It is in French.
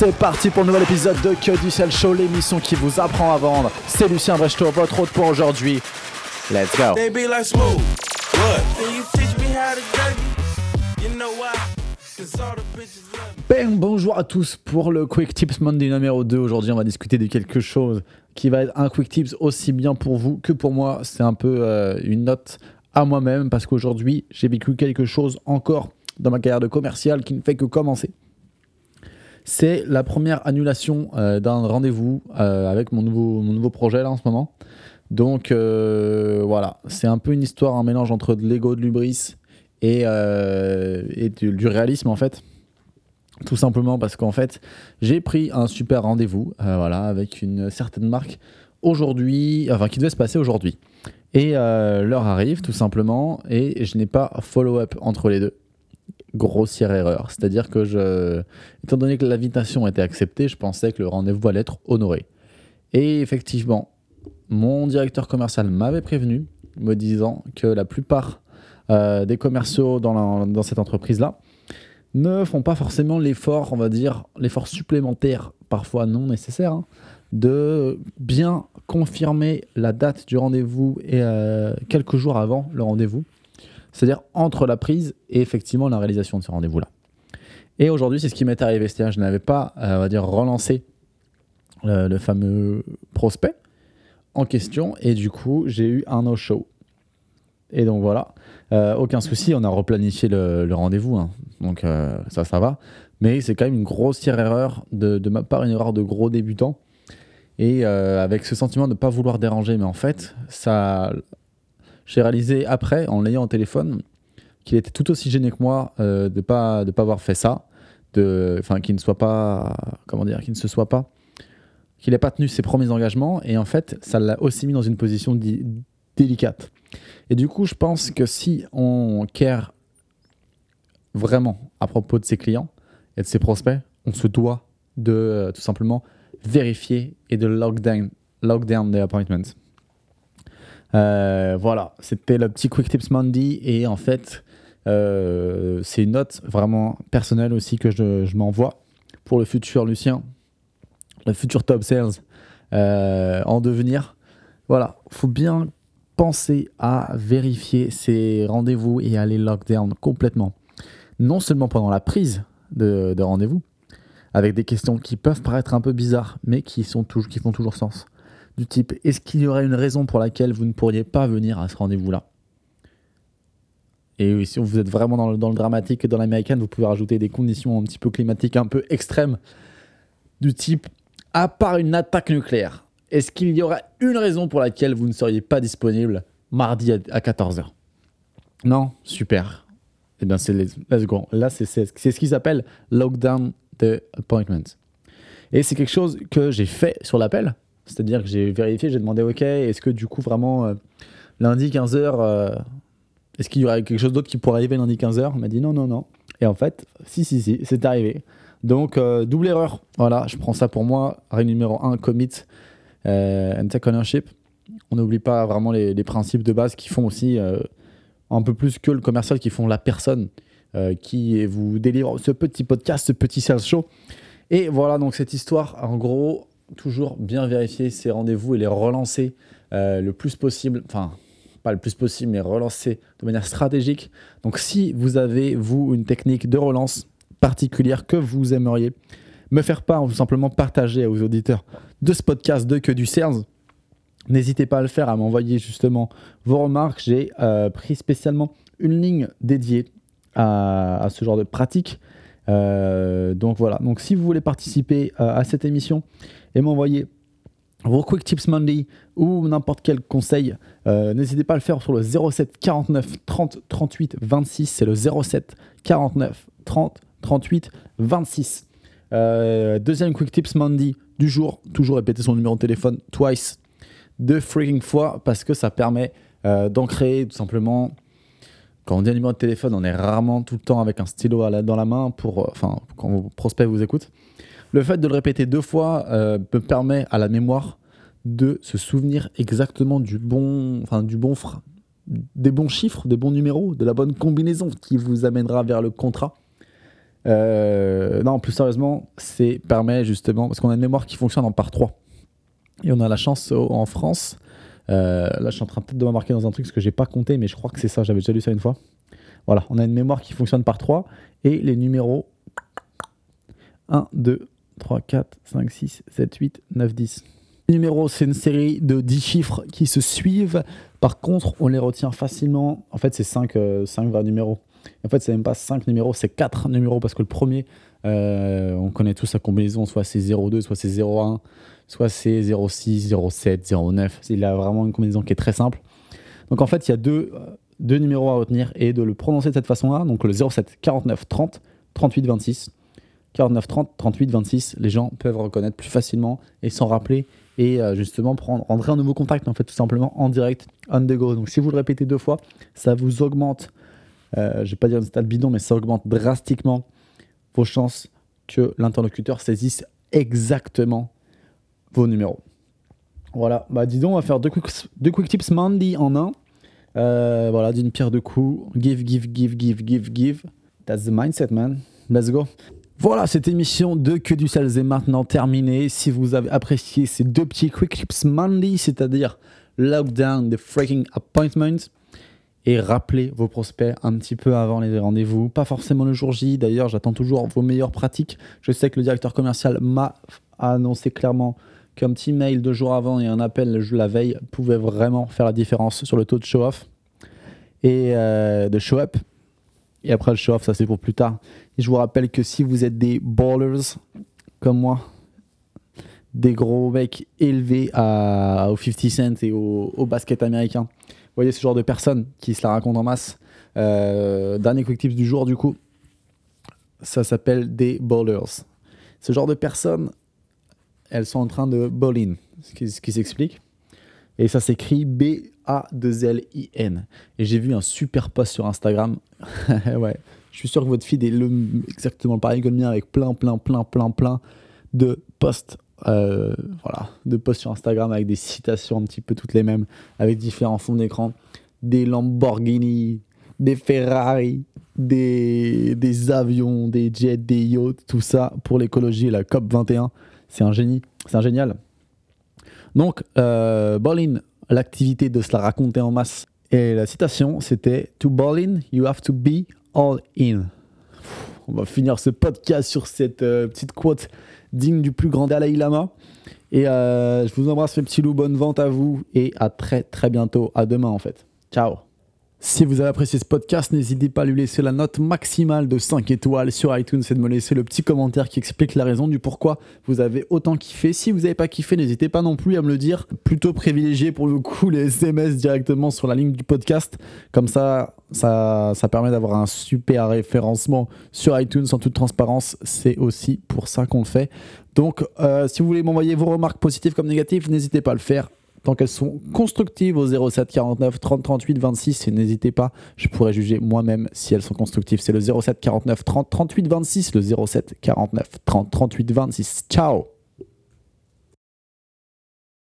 C'est parti pour un nouvel épisode de Que du Sel Show, l'émission qui vous apprend à vendre. C'est Lucien Brechto, votre hôte pour aujourd'hui. Let's go. Ben, bonjour à tous pour le Quick Tips Monday numéro 2. Aujourd'hui, on va discuter de quelque chose qui va être un Quick Tips aussi bien pour vous que pour moi. C'est un peu euh, une note à moi-même parce qu'aujourd'hui, j'ai vécu quelque chose encore dans ma carrière de commercial qui ne fait que commencer. C'est la première annulation euh, d'un rendez-vous euh, avec mon nouveau, projet là en ce moment. Donc euh, voilà, c'est un peu une histoire, un mélange entre de l'ego, de l'ubris et, du, réalisme en fait. Tout simplement parce qu'en fait, j'ai pris un super rendez-vous avec une certaine marque aujourd'hui, enfin qui devait se passer aujourd'hui. Et l'heure arrive tout simplement et je n'ai pas follow-up entre les deux. Grossière erreur. C'est-à-dire que je, étant donné que l'invitation était acceptée, je pensais que le rendez-vous allait être honoré. Et effectivement, mon directeur commercial m'avait prévenu, me disant que la plupart euh, des commerciaux dans, cette entreprise-là ne font pas forcément l'effort, on va dire, l'effort supplémentaire, parfois non nécessaire, hein, de bien confirmer la date du rendez-vous et euh, quelques jours avant le rendez-vous, c'est-à-dire entre la prise et effectivement la réalisation de ce rendez-vous-là. Et aujourd'hui, c'est ce qui m'est arrivé, c'est-à-dire je n'avais pas, euh, on va dire, relancé euh, le fameux prospect en question et du coup, j'ai eu un no-show. Et donc voilà, Euh, aucun souci, on a replanifié le, rendez-vous, hein. donc ça, ça va. Mais c'est quand même une grossière erreur de, ma part, une erreur de gros débutant. Et avec ce sentiment de ne pas vouloir déranger, mais en fait, ça, j'ai réalisé après, en l'ayant au téléphone, qu'il était tout aussi gêné que moi euh, de pas de pas avoir fait ça, enfin qu'il ne soit pas, comment dire, qu'il ne se soit pas, qu'il n'ait pas tenu ses premiers engagements. Et en fait, ça l'a aussi mis dans une position délicate. Et du coup, je pense que si on care vraiment à propos de ses clients et de ses prospects, on se doit de euh, tout simplement vérifier et de lockdown, lockdown des appointments. Euh, voilà, c'était le petit Quick Tips Monday et en fait, euh, c'est une note vraiment personnelle aussi que je, m'envoie pour le futur Lucien, le futur top sales euh, en devenir. Voilà, faut bien penser à vérifier ces rendez-vous et à les lockdown complètement. Non seulement pendant la prise de, de rendez-vous, avec des questions qui peuvent paraître un peu bizarres, mais qui, sont qui font toujours sens. Du type, est-ce qu'il y aurait une raison pour laquelle vous ne pourriez pas venir à ce rendez-vous-là Et si vous êtes vraiment dans le, dramatique et dans l'américaine, vous pouvez rajouter des conditions un petit peu climatiques un peu extrêmes, du type, à part une attaque nucléaire, est-ce qu'il y aurait une raison pour laquelle vous ne seriez pas disponible mardi à, à 14h Non Super. Eh bien, c'est let's go. Là, c'est ce qu'ils appellent lockdown the appointment. Et c'est quelque chose que j'ai fait sur l'appel. C'est-à-dire que j'ai vérifié, j'ai demandé, OK, est-ce que du coup, vraiment, euh, lundi 15h, est-ce qu'il y aurait quelque chose d'autre qui pourrait arriver lundi 15h Il m'a dit non, non, non. Et en fait, si, si, si, c'est arrivé. Donc, euh, double erreur. Voilà, je prends ça pour moi. Règle numéro 1, commit euh, and take ownership. On n'oublie pas vraiment les, les principes de base qui font aussi euh, un peu plus que le commercial, qui font la personne euh, qui vous délivre ce petit podcast, ce petit sales show. Et voilà donc cette histoire, en gros, toujours bien vérifier ces rendez-vous et les relancer euh, le plus possible, enfin pas le plus possible, mais relancer de manière stratégique. Donc si vous avez, vous, une technique de relance particulière que vous aimeriez me faire part ou simplement partager aux auditeurs de ce podcast de Que du Sales, n'hésitez pas à le faire, à m'envoyer justement vos remarques. J'ai euh, pris spécialement une ligne dédiée à ce genre de pratique. Euh, donc voilà, donc si vous voulez participer euh, à cette émission et m'envoyer vos Quick Tips Monday ou n'importe quel conseil, euh, n'hésitez pas à le faire sur le 07 49 30 38 26. C'est le 07 49 30 38 26. Euh, deuxième Quick Tips Monday du jour, toujours répéter son numéro de téléphone twice, deux freaking fois, parce que ça permet euh, d'ancrer tout simplement. Quand on dit un numéro de téléphone, on est rarement tout le temps avec un stylo dans la main pour, euh, enfin, quand vos prospects vous écoutent. Le fait de le répéter deux fois euh, me permet à la mémoire de se souvenir exactement du bon, enfin du bon, fra- des bons chiffres, des bons numéros, de la bonne combinaison qui vous amènera vers le contrat. Euh, non, plus sérieusement, c'est permet justement, parce qu'on a une mémoire qui fonctionne en par 3. Et on a la chance en France, euh, là je suis en train peut-être de m'embarquer dans un truc parce que j'ai pas compté, mais je crois que c'est ça, j'avais déjà lu ça une fois. Voilà, on a une mémoire qui fonctionne par 3 et les numéros 1, 2, 3, 4, 5, 6, 7, 8, 9, 10. Les numéros, c'est une série de 10 chiffres qui se suivent. Par contre, on les retient facilement. En fait, c'est 5, 5 vrais numéros. En fait, c'est même pas 5 numéros, c'est 4 numéros parce que le premier, euh, on connaît tous sa combinaison, soit c'est 02, soit c'est 01, soit c'est 06, 07, 09. Il a vraiment une combinaison qui est très simple. Donc en fait, il y a deux, euh, deux numéros à retenir et de le prononcer de cette façon-là. Donc le 07 49 30 38 26. 49 30 38 26, les gens peuvent reconnaître plus facilement et s'en rappeler et euh, justement prendre, rentrer un nouveau contact en fait tout simplement en direct on the go. Donc si vous le répétez deux fois, ça vous augmente, euh, je vais pas dire une stat bidon, mais ça augmente drastiquement vos chances que l'interlocuteur saisisse exactement vos numéros. Voilà, bah dis donc, on va faire deux quick, deux quick tips Mandy en un. Euh, voilà, d'une pierre deux coups. Give, give, give, give, give, give. That's the mindset, man. Let's go. Voilà, cette émission de Que du Sales est maintenant terminée. Si vous avez apprécié ces deux petits quick tips Mandy, c'est-à-dire lockdown the freaking appointment, et rappelez vos prospects un petit peu avant les rendez-vous, pas forcément le jour J. D'ailleurs, j'attends toujours vos meilleures pratiques. Je sais que le directeur commercial m'a annoncé clairement qu'un petit mail deux jours avant et un appel la veille pouvait vraiment faire la différence sur le taux de show-off et euh, de show-up. Et après le show-off, ça c'est pour plus tard. Je vous rappelle que si vous êtes des ballers comme moi, des gros mecs élevés à, au 50 Cent et au basket américain, vous voyez ce genre de personnes qui se la racontent en masse. Euh, dernier quick tips du jour, du coup, ça s'appelle des ballers. Ce genre de personnes, elles sont en train de qui, ce qui s'explique. Et ça s'écrit B-A-2-L-I-N. Et j'ai vu un super post sur Instagram. ouais, je suis sûr que votre feed est le, exactement pareil que le mien, avec plein, plein, plein, plein, plein de posts. Euh, voilà, de posts sur Instagram avec des citations un petit peu toutes les mêmes, avec différents fonds d'écran, des Lamborghini, des Ferrari, des, avions, des jets, des yachts, tout ça pour l'écologie la COP 21. C'est un génie, c'est un génial. Donc, euh, l'activité de se la raconter en masse. Et la citation, c'était To ball in, you have to be all in. On va finir ce podcast sur cette euh, petite quote digne du plus grand Dalai Lama. Et euh, je vous embrasse, mes petits loups. Bonne vente à vous. Et à très, très bientôt. À demain, en fait. Ciao. Si vous avez apprécié ce podcast, n'hésitez pas à lui laisser la note maximale de 5 étoiles sur iTunes et de me laisser le petit commentaire qui explique la raison du pourquoi vous avez autant kiffé. Si vous n'avez pas kiffé, n'hésitez pas non plus à me le dire. Plutôt privilégier pour le coup les SMS directement sur la ligne du podcast. Comme ça, ça, ça permet d'avoir un super référencement sur iTunes en toute transparence. C'est aussi pour ça qu'on le fait. Donc, euh, si vous voulez m'envoyer vos remarques positives comme négatives, n'hésitez pas à le faire tant qu'elles sont constructives au 07 49 30 38 26 et n'hésitez pas, je pourrais juger moi-même si elles sont constructives. C'est le 07 49 30 38 26, le 07 49 30 38 26. Ciao